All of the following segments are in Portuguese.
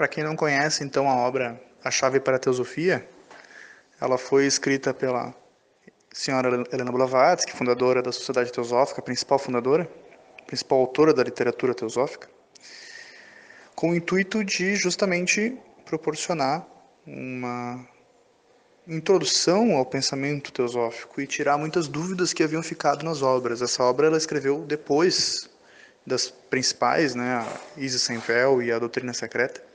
Para quem não conhece, então, a obra A Chave para a Teosofia, ela foi escrita pela senhora Helena Blavatsky, fundadora da Sociedade Teosófica, principal fundadora, principal autora da literatura teosófica, com o intuito de justamente proporcionar uma introdução ao pensamento teosófico e tirar muitas dúvidas que haviam ficado nas obras. Essa obra ela escreveu depois das principais, né, a Isis Sem Véu e a Doutrina Secreta.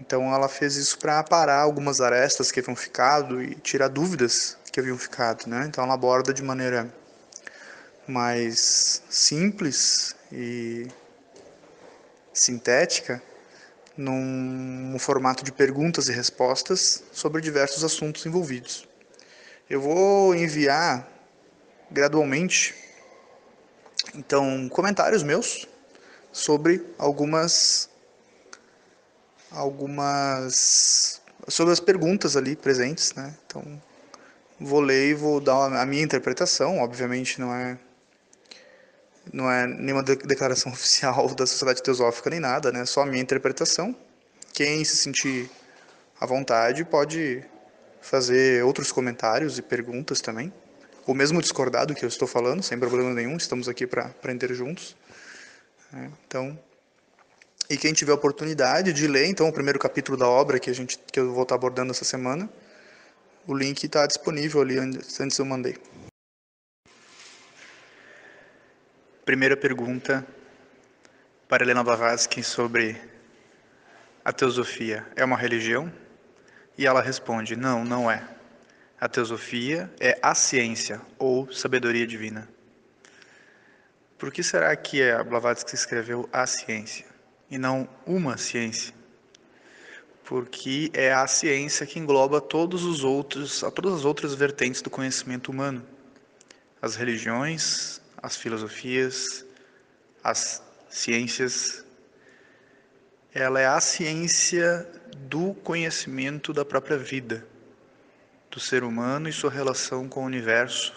Então ela fez isso para aparar algumas arestas que haviam ficado e tirar dúvidas que haviam ficado, né? Então ela aborda de maneira mais simples e sintética num, formato de perguntas e respostas sobre diversos assuntos envolvidos. Eu vou enviar gradualmente então comentários meus sobre algumas algumas sobre as perguntas ali presentes, né? Então vou ler e vou dar a minha interpretação, obviamente não é não é nenhuma declaração oficial da Sociedade Teosófica nem nada, né? Só a minha interpretação. Quem se sentir à vontade pode fazer outros comentários e perguntas também, ou mesmo discordar do que eu estou falando, sem problema nenhum. Estamos aqui para aprender juntos. Né? Então, e quem tiver oportunidade de ler, então, o primeiro capítulo da obra que a gente que eu vou estar abordando essa semana, o link está disponível ali antes eu mandei. Primeira pergunta para Helena Blavatsky sobre a teosofia é uma religião? E ela responde: não, não é. A teosofia é a ciência ou sabedoria divina. Por que será que a Blavatsky escreveu a ciência e não uma ciência? Porque é a ciência que engloba todos os outros, todas as outras vertentes do conhecimento humano. As religiões, as filosofias, as ciências. Ela é a ciência do conhecimento da própria vida, do ser humano e sua relação com o universo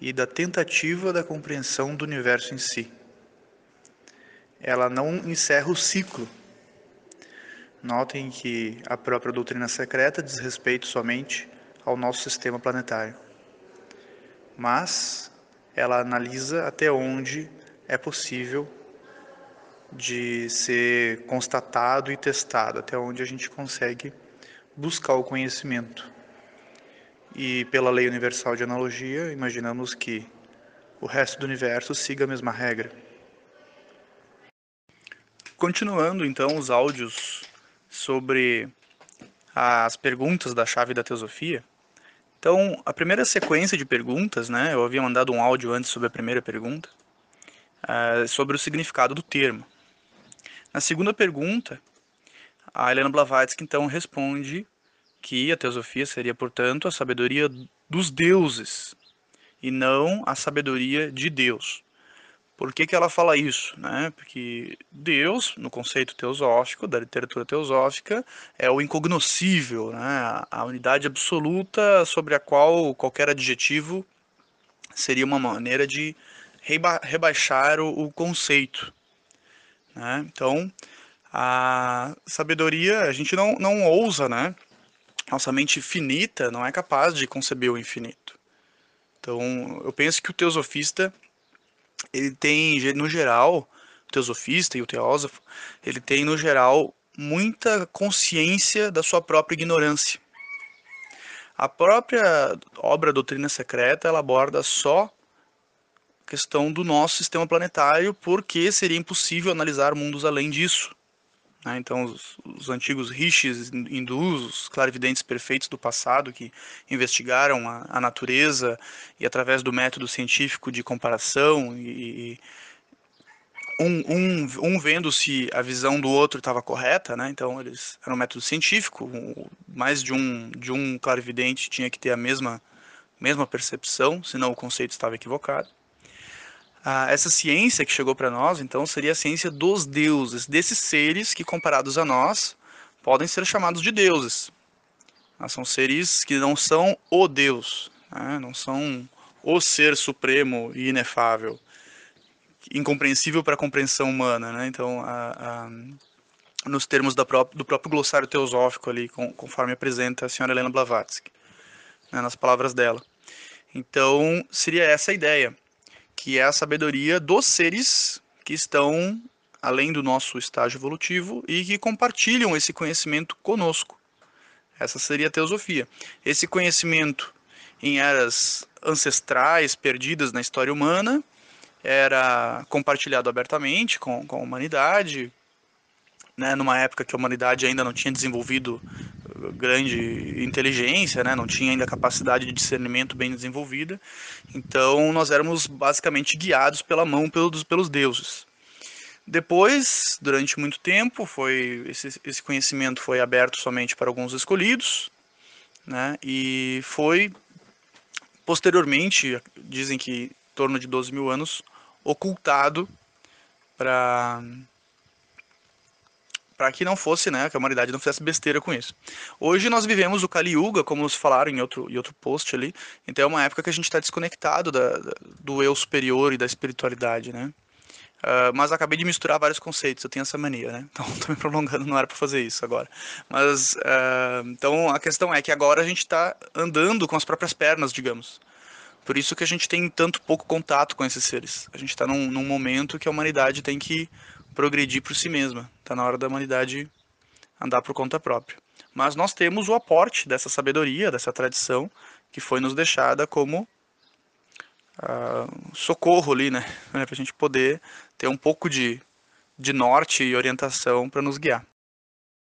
e da tentativa da compreensão do universo em si. Ela não encerra o ciclo. Notem que a própria doutrina secreta diz respeito somente ao nosso sistema planetário. Mas ela analisa até onde é possível de ser constatado e testado, até onde a gente consegue buscar o conhecimento. E pela lei universal de analogia, imaginamos que o resto do universo siga a mesma regra. Continuando então os áudios sobre as perguntas da chave da teosofia, então, a primeira sequência de perguntas, né, eu havia mandado um áudio antes sobre a primeira pergunta, uh, sobre o significado do termo. Na segunda pergunta, a Helena Blavatsky então responde que a teosofia seria, portanto, a sabedoria dos deuses e não a sabedoria de Deus. Por que, que ela fala isso? Né? Porque Deus, no conceito teosófico, da literatura teosófica, é o incognoscível, né? a unidade absoluta sobre a qual qualquer adjetivo seria uma maneira de reba rebaixar o, o conceito. Né? Então, a sabedoria, a gente não, não ousa, né? Nossa mente finita não é capaz de conceber o infinito. Então, eu penso que o teosofista ele tem, no geral, o teosofista e o teósofo, ele tem, no geral, muita consciência da sua própria ignorância. A própria obra Doutrina Secreta, ela aborda só a questão do nosso sistema planetário, porque seria impossível analisar mundos além disso. Né? Então, os, os, antigos rishis hindus, os clarividentes perfeitos do passado, que investigaram a, a natureza e, através do método científico de comparação, e, e um, um, um, vendo se a visão do outro estava correta, né? então eles era um método científico, mais de um, de um clarividente tinha que ter a mesma, mesma percepção, senão o conceito estava equivocado. Ah, essa ciência que chegou para nós, então, seria a ciência dos deuses, desses seres que, comparados a nós, podem ser chamados de deuses. Ah, são seres que não são o Deus, né? não são o ser supremo e inefável, incompreensível para a compreensão humana. Né? Então, a, a, nos termos do próprio glossário teosófico ali, com, conforme apresenta a senhora Helena Blavatsky, né, nas palavras dela. Então, seria essa a ideia, que é a sabedoria dos seres que estão além do nosso estágio evolutivo e que compartilham esse conhecimento conosco. Essa seria a teosofia. Esse conhecimento em eras ancestrais perdidas na história humana era compartilhado abertamente com, com a humanidade, né, numa época que a humanidade ainda não tinha desenvolvido grande inteligência, né, não tinha ainda capacidade de discernimento bem desenvolvida, então nós éramos basicamente guiados pela mão pelos, pelos deuses. Depois, durante muito tempo, foi esse, esse conhecimento foi aberto somente para alguns escolhidos, né, e foi posteriormente, dizem que em torno de 12 mil anos, ocultado para para que não fosse, né, que a humanidade não fizesse besteira com isso. Hoje nós vivemos o Kali Yuga, como nos falaram em outro, em outro post ali, então é uma época que a gente está desconectado da, do eu superior e da espiritualidade, né. Uh, mas acabei de misturar vários conceitos, eu tenho essa mania, né? Então estou me prolongando, não era para fazer isso agora. Mas uh, então a questão é que agora a gente está andando com as próprias pernas, digamos. Por isso que a gente tem tanto pouco contato com esses seres. A gente está num, num momento que a humanidade tem que progredir por si mesma. Está na hora da humanidade andar por conta própria. Mas nós temos o aporte dessa sabedoria, dessa tradição, que foi nos deixada como uh, socorro ali, né? Para a gente poder ter um pouco de, de norte e orientação para nos guiar.